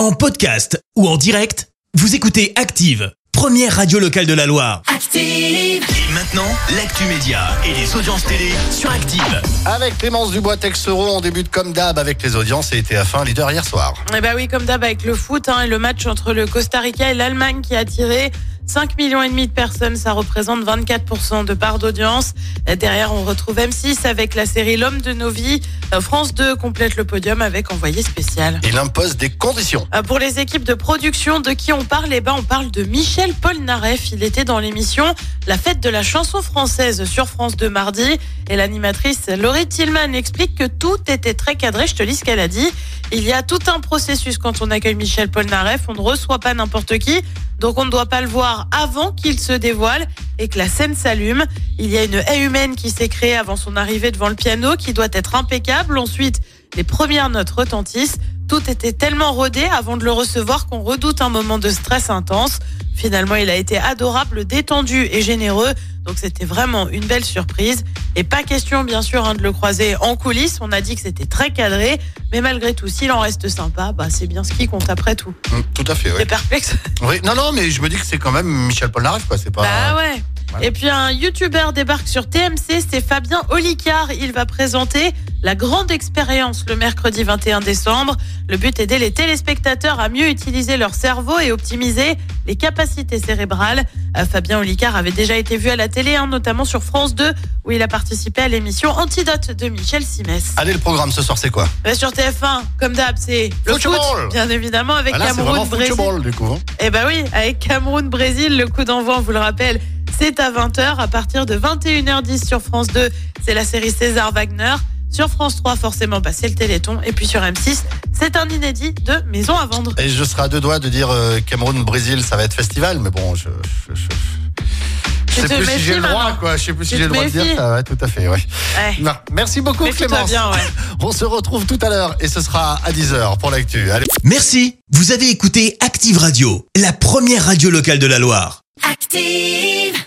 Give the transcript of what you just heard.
En podcast ou en direct, vous écoutez Active, première radio locale de la Loire. Active. Et maintenant, l'actu média et les audiences télé sur Active. Avec Clémence Dubois Texero, on débute comme d'hab avec les audiences et TF1 leader hier soir. Eh ben oui, comme d'hab avec le foot hein, et le match entre le Costa Rica et l'Allemagne qui a tiré 5 millions et demi de personnes, ça représente 24% de part d'audience. Derrière, on retrouve M6 avec la série L'homme de nos vies. Euh, France 2 complète le podium avec envoyé spécial. Il impose des conditions. Euh, Pour les équipes de production, de qui on parle? Eh ben, on parle de Michel Polnareff. Il était dans l'émission La fête de la chanson française sur France 2 mardi. Et l'animatrice Laurie Tillman explique que tout était très cadré. Je te lis ce qu'elle a dit. Il y a tout un processus quand on accueille Michel Polnareff. On ne reçoit pas n'importe qui. Donc on ne doit pas le voir avant qu'il se dévoile et que la scène s'allume. Il y a une haie humaine qui s'est créée avant son arrivée devant le piano qui doit être impeccable. Ensuite, les premières notes retentissent. Tout était tellement rodé avant de le recevoir qu'on redoute un moment de stress intense. Finalement, il a été adorable, détendu et généreux. Donc c'était vraiment une belle surprise. Et pas question, bien sûr, hein, de le croiser en coulisses. On a dit que c'était très cadré. Mais malgré tout, s'il en reste sympa, bah, c'est bien ce qui compte après tout. Hum, Tout à fait, oui. T'es perplexe? Oui. Non, non, mais je me dis que c'est quand même Michel Polnareff, quoi. C'est pas. Bah ouais. Voilà. Et puis un youtubeur débarque sur TMC, c'est Fabien Olicard. Il va présenter la grande expérience le mercredi 21 décembre. Le but est d'aider les téléspectateurs à mieux utiliser leur cerveau et optimiser les capacités cérébrales. Euh, Fabien Olicard avait déjà été vu à la télé, hein, notamment sur France 2, où il a participé à l'émission Antidote de Michel Simès. Allez, le programme ce soir, c'est quoi? Euh, sur TF1, comme d'hab, c'est le foot, bien évidemment, avec Cameroun-Brésil. du coup. hein. Eh ben oui, avec Cameroun-Brésil, le coup d'envoi, on vous le rappelle, c'est à 20h. À partir de 21h10 sur France 2, c'est la série César Wagner. Sur France 3, forcément, bah, c'est le Téléthon. Et puis sur M6, c'est un inédit de Maison à vendre. Et je serai à deux doigts de dire euh, Cameroun-Brésil, ça va être festival, mais bon, je. je, je... Sais plus si j'ai le droit, maintenant. quoi. Je sais plus si j'ai le droit de dire ça. Ouais, tout à fait, ouais. Ouais. Non, merci beaucoup, Clémence. bien, ouais. On se retrouve tout à l'heure et ce sera à 10h pour l'actu. Allez. Merci, vous avez écouté Active Radio, la première radio locale de la Loire. Active.